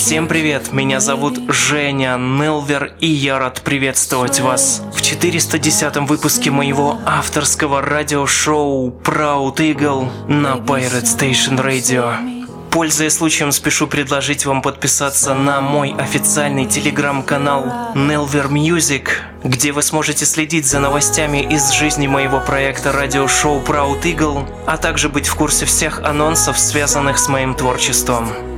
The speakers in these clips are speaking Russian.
Всем привет, меня зовут Женя Нелвер, и я рад приветствовать вас в 410 выпуске моего авторского радиошоу Proud Eagle на Pirate Station Radio. Пользуясь случаем, спешу предложить вам подписаться на мой официальный телеграм-канал Nelver Music, где вы сможете следить за новостями из жизни моего проекта радиошоу Proud Eagle, а также быть в курсе всех анонсов, связанных с моим творчеством.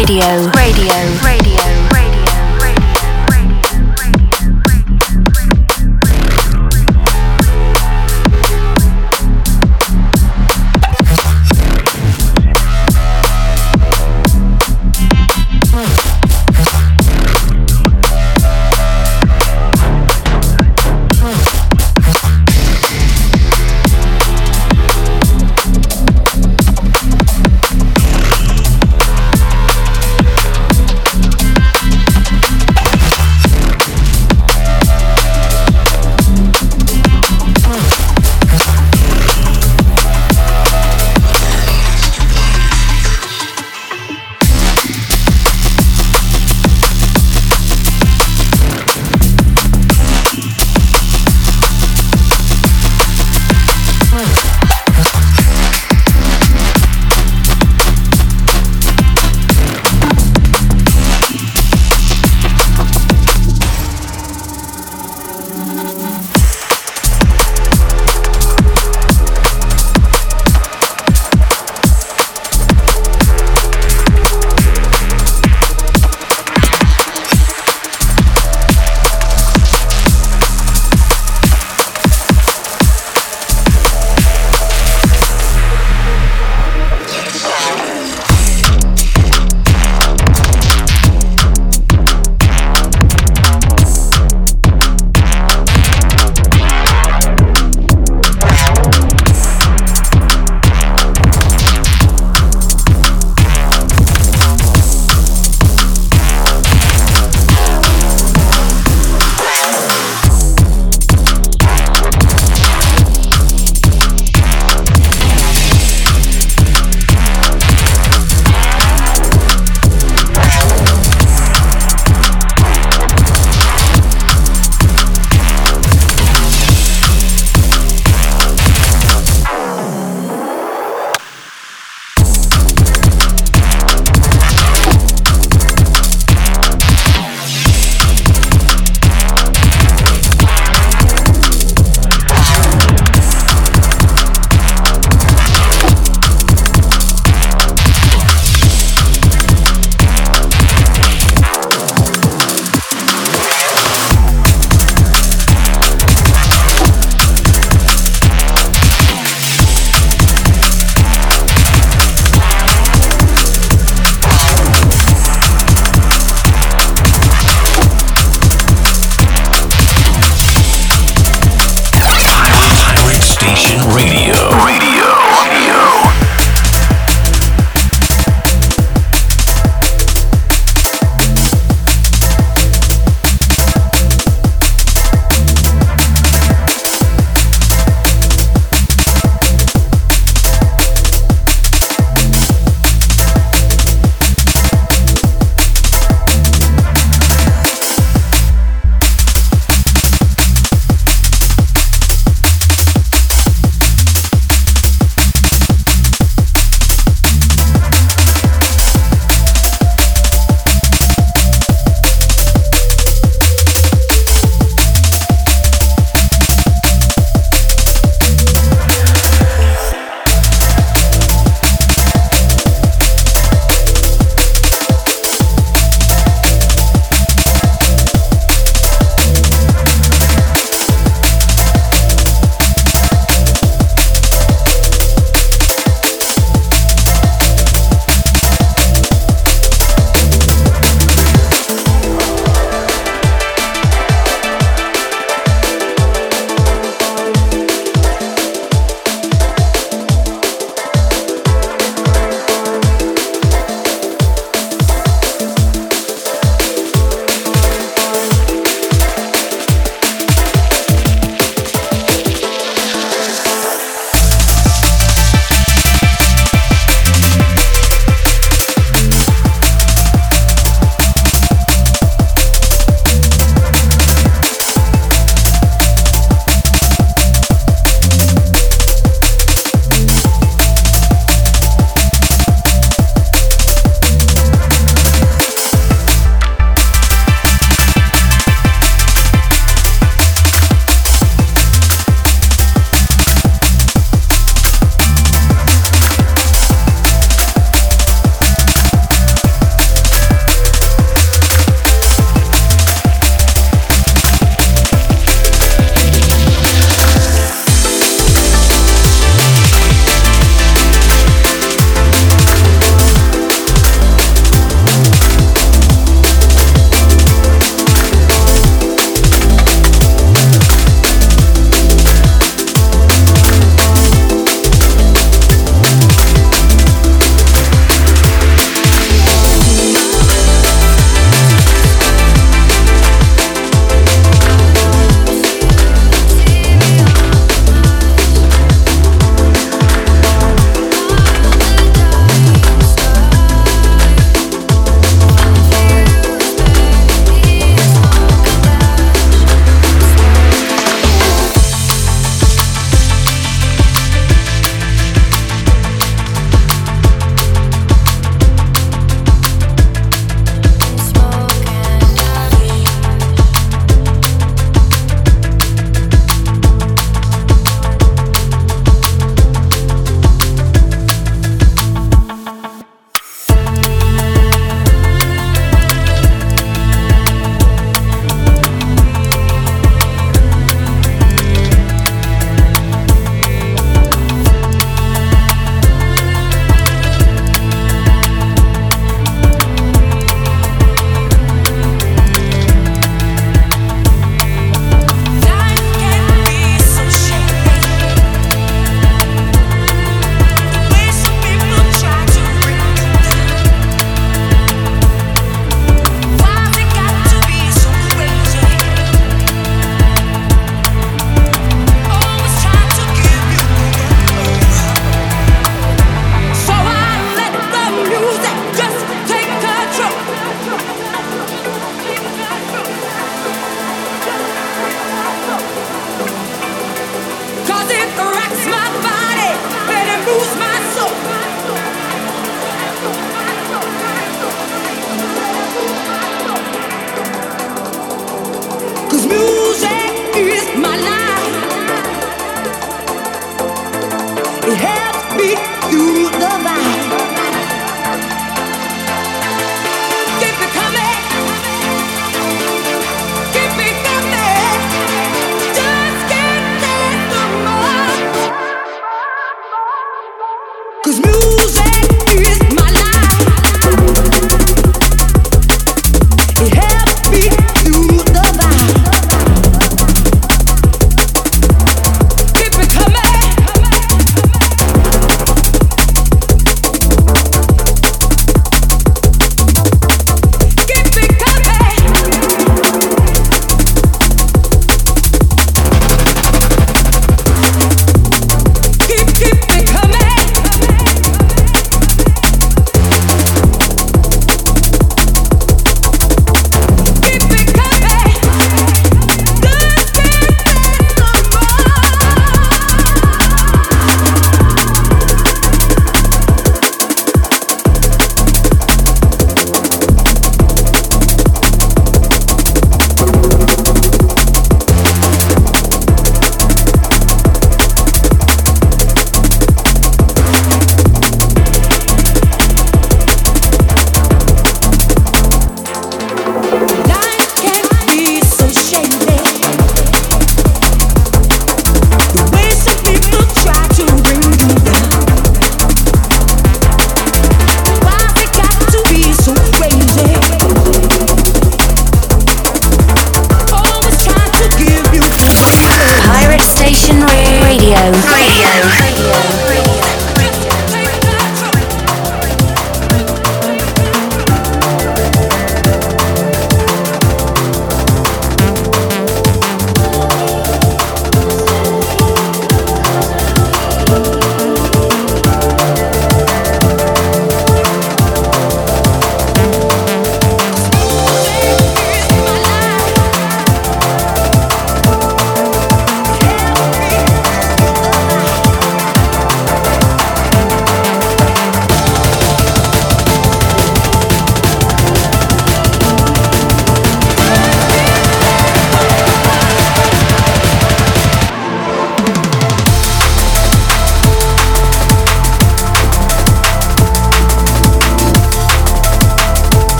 Radio. Radio.